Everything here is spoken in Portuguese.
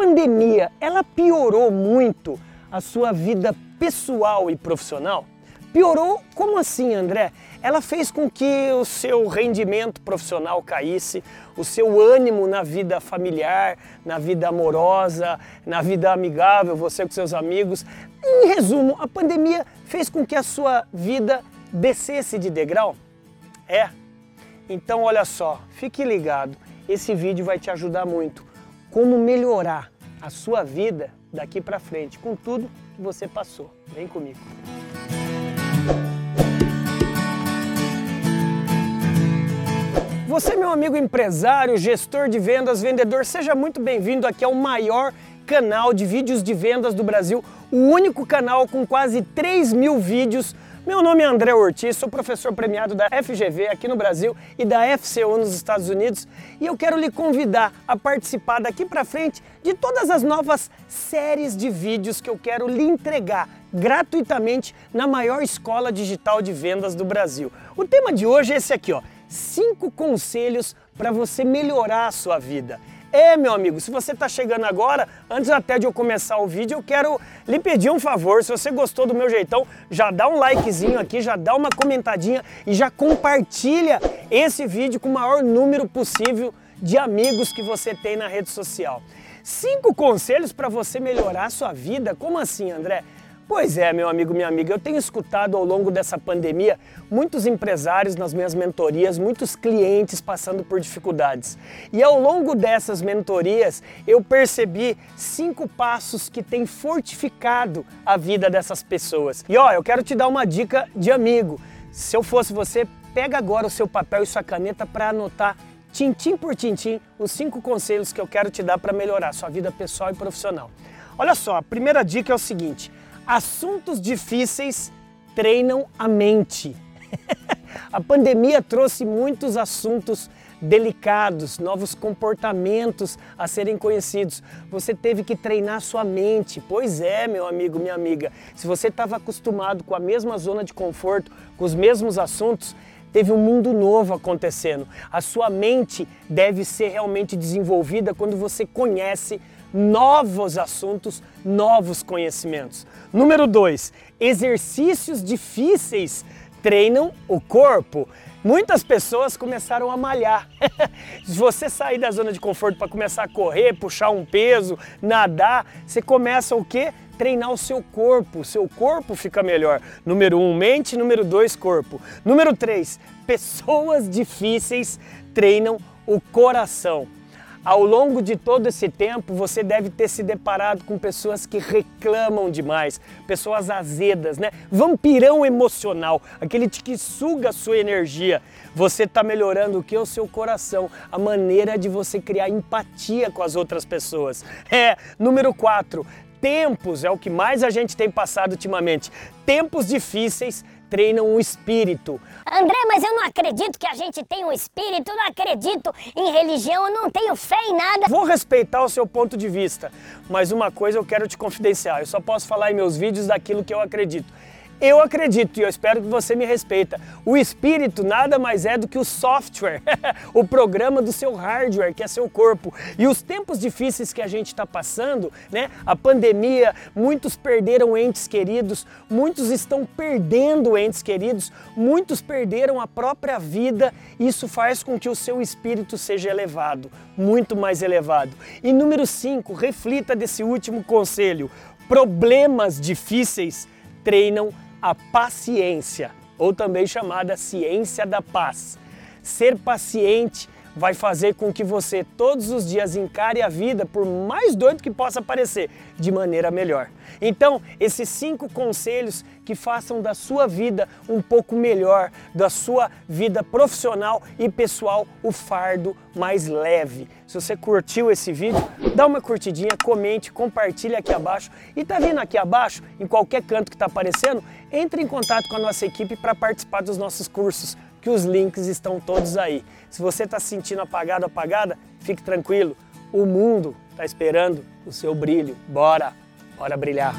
pandemia, ela piorou muito a sua vida pessoal e profissional? Piorou? Como assim, André? Ela fez com que o seu rendimento profissional caísse, o seu ânimo na vida familiar, na vida amorosa, na vida amigável, você com seus amigos. Em resumo, a pandemia fez com que a sua vida descesse de degrau? É. Então, olha só, fique ligado. Esse vídeo vai te ajudar muito. Como melhorar a sua vida daqui para frente com tudo que você passou. Vem comigo. Você, meu amigo empresário, gestor de vendas, vendedor, seja muito bem-vindo aqui ao maior canal de vídeos de vendas do Brasil, o único canal com quase 3 mil vídeos. Meu nome é André Ortiz, sou professor premiado da FGV aqui no Brasil e da FCU nos Estados Unidos e eu quero lhe convidar a participar daqui para frente de todas as novas séries de vídeos que eu quero lhe entregar gratuitamente na maior escola digital de vendas do Brasil. O tema de hoje é esse aqui, ó cinco conselhos para você melhorar a sua vida. É, meu amigo, se você está chegando agora, antes até de eu começar o vídeo, eu quero lhe pedir um favor. Se você gostou do meu jeitão, já dá um likezinho aqui, já dá uma comentadinha e já compartilha esse vídeo com o maior número possível de amigos que você tem na rede social. Cinco conselhos para você melhorar a sua vida? Como assim, André? Pois é, meu amigo, minha amiga, eu tenho escutado ao longo dessa pandemia muitos empresários nas minhas mentorias, muitos clientes passando por dificuldades. E ao longo dessas mentorias, eu percebi cinco passos que têm fortificado a vida dessas pessoas. E ó, eu quero te dar uma dica de amigo. Se eu fosse você, pega agora o seu papel e sua caneta para anotar tintim por tintim os cinco conselhos que eu quero te dar para melhorar sua vida pessoal e profissional. Olha só, a primeira dica é o seguinte: Assuntos difíceis treinam a mente. a pandemia trouxe muitos assuntos delicados, novos comportamentos a serem conhecidos. Você teve que treinar sua mente. Pois é, meu amigo, minha amiga. Se você estava acostumado com a mesma zona de conforto, com os mesmos assuntos, teve um mundo novo acontecendo. A sua mente deve ser realmente desenvolvida quando você conhece novos assuntos, novos conhecimentos. Número 2, exercícios difíceis treinam o corpo. Muitas pessoas começaram a malhar. Se você sair da zona de conforto para começar a correr, puxar um peso, nadar, você começa o quê? Treinar o seu corpo. O seu corpo fica melhor. Número um, mente. Número dois, corpo. Número três, pessoas difíceis treinam o coração. Ao longo de todo esse tempo, você deve ter se deparado com pessoas que reclamam demais, pessoas azedas, né? Vampirão emocional, aquele que suga a sua energia. Você está melhorando o que? O seu coração, a maneira de você criar empatia com as outras pessoas. É, número 4, tempos é o que mais a gente tem passado ultimamente. Tempos difíceis treinam o espírito. André, mas eu não acredito que a gente tem um espírito, eu não acredito em religião, eu não tenho fé em nada. Vou respeitar o seu ponto de vista, mas uma coisa eu quero te confidenciar, eu só posso falar em meus vídeos daquilo que eu acredito. Eu acredito e eu espero que você me respeita. O espírito nada mais é do que o software, o programa do seu hardware, que é seu corpo. E os tempos difíceis que a gente está passando, né? A pandemia, muitos perderam entes queridos, muitos estão perdendo entes queridos, muitos perderam a própria vida. Isso faz com que o seu espírito seja elevado, muito mais elevado. E número 5, reflita desse último conselho. Problemas difíceis treinam a paciência, ou também chamada ciência da paz. Ser paciente vai fazer com que você todos os dias encare a vida, por mais doido que possa parecer, de maneira melhor. Então, esses cinco conselhos que façam da sua vida um pouco melhor, da sua vida profissional e pessoal, o fardo mais leve. Se você curtiu esse vídeo, dá uma curtidinha, comente, compartilhe aqui abaixo e tá vendo aqui abaixo, em qualquer canto que está aparecendo, entre em contato com a nossa equipe para participar dos nossos cursos que os links estão todos aí. Se você está se sentindo apagado, apagada, fique tranquilo. O mundo está esperando o seu brilho. Bora, bora brilhar.